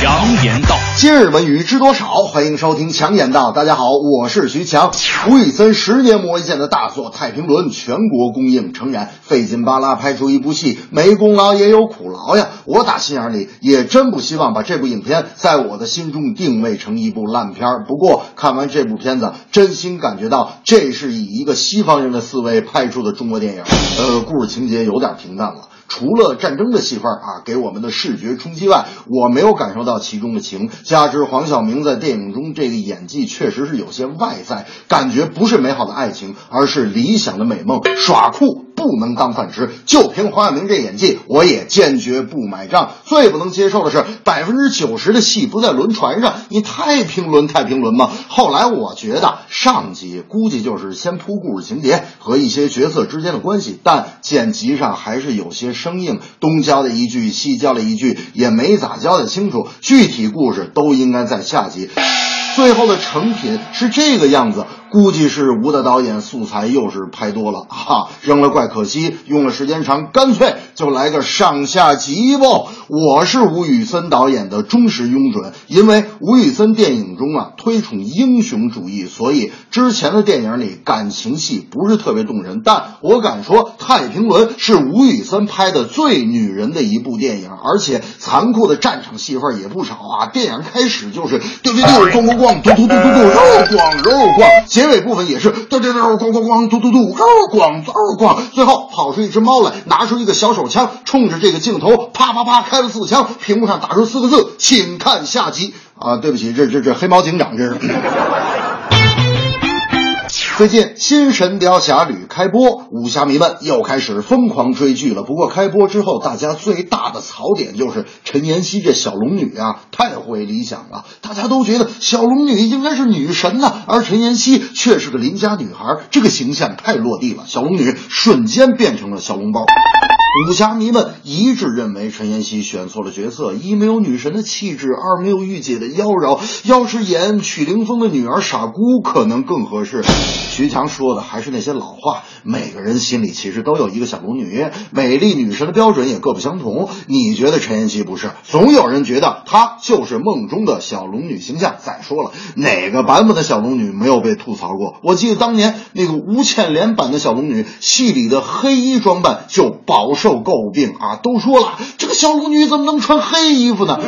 强言道，今日文娱知多少？欢迎收听强言道。大家好，我是徐强。吴宇森十年磨一剑的大作《太平轮》全国公映，诚然费劲巴拉拍出一部戏，没功劳也有苦劳呀。我打心眼里也真不希望把这部影片在我的心中定位成一部烂片。不过看完这部片子，真心感觉到这是以一个西方人的思维拍出的中国电影。呃，故事情节有点平淡了。除了战争的戏份啊，给我们的视觉冲击外，我没有感受到其中的情。加之黄晓明在电影中这个演技确实是有些外在，感觉不是美好的爱情，而是理想的美梦。耍酷不能当饭吃，就凭黄晓明这演技，我也坚决不买账。最不能接受的是，百分之九十的戏不在轮船上，你太平轮太平轮吗？后来我觉得上集估计就是先铺故事情节和一些角色之间的关系，但剪辑上还是有些。生硬，东交了一句，西交了一句，也没咋交代清楚。具体故事都应该在下集。最后的成品是这个样子，估计是吴大导演素材又是拍多了哈，扔了怪可惜，用了时间长，干脆就来个上下集吧。我是吴宇森导演的忠实拥趸，因为吴宇森电影中啊推崇英雄主义，所以之前的电影里感情戏不是特别动人，但我敢说《太平轮》是吴宇森拍的最女人的一部电影，而且残酷的战场戏份也不少啊。电影开始就是丢丢丢，咣咣咣，嘟嘟嘟嘟嘟，肉咣肉咣，结尾部分也是嘟嘟嘟，咣咣咣，嘟嘟嘟，嗷咣嗷咣，最后跑出一只猫来，拿出一个小手枪，冲着这个镜头啪啪啪开了四枪，屏幕上打出四个字，请看下集啊！对不起，这这这黑猫警长这是。最近《新神雕侠侣》开播，武侠迷们又开始疯狂追剧了。不过开播之后，大家最大的槽点就是陈妍希这小龙女啊，太毁理想了。大家都觉得小龙女应该是女神呐、而陈妍希却是个邻家女孩，这个形象太落地了。小龙女瞬间变成了小笼包。武侠迷们一致认为陈妍希选错了角色，一没有女神的气质，二没有御姐的妖娆。要是演曲凌风的女儿傻姑，可能更合适。徐强说的还是那些老话，每个人心里其实都有一个小龙女，美丽女神的标准也各不相同。你觉得陈妍希不是？总有人觉得她就是梦中的小龙女形象。再说了，哪个版本的小龙女没有被吐槽过？我记得当年那个吴倩莲版的小龙女，戏里的黑衣装扮就饱受诟病啊！都说了，这小龙女怎么能穿黑衣服呢？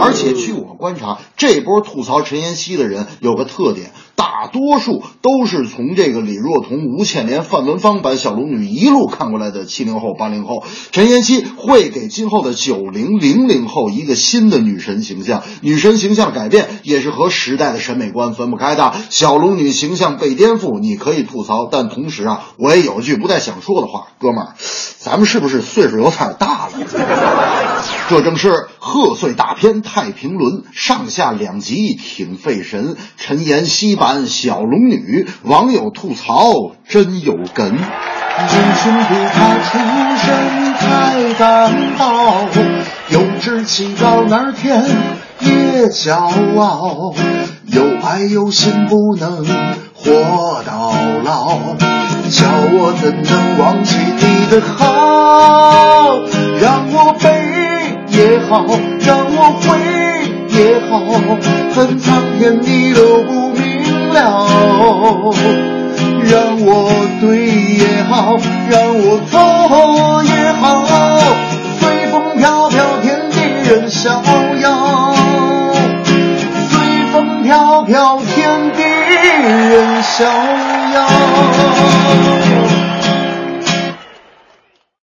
而且据我观察，这波吐槽陈妍希的人有个特点。大多数都是从这个李若彤、吴倩莲、范文芳版小龙女一路看过来的七零后、八零后。陈妍希会给今后的九零、零零后一个新的女神形象，女神形象改变也是和时代的审美观分不开的。小龙女形象被颠覆，你可以吐槽，但同时啊，我也有句不太想说的话，哥们儿，咱们是不是岁数有点大了？这正是贺岁大片《太平轮》上下两集，挺费神。陈妍希版小龙女，网友吐槽真有梗。英雄不怕出身太单薄，有志气到哪儿天也骄傲，有爱有心不能活到老。叫我怎能忘记你的好？让我悲也好，让我悔也好，恨苍天你都不明了。让我对也好，让我错也飘飘，天地任逍遥。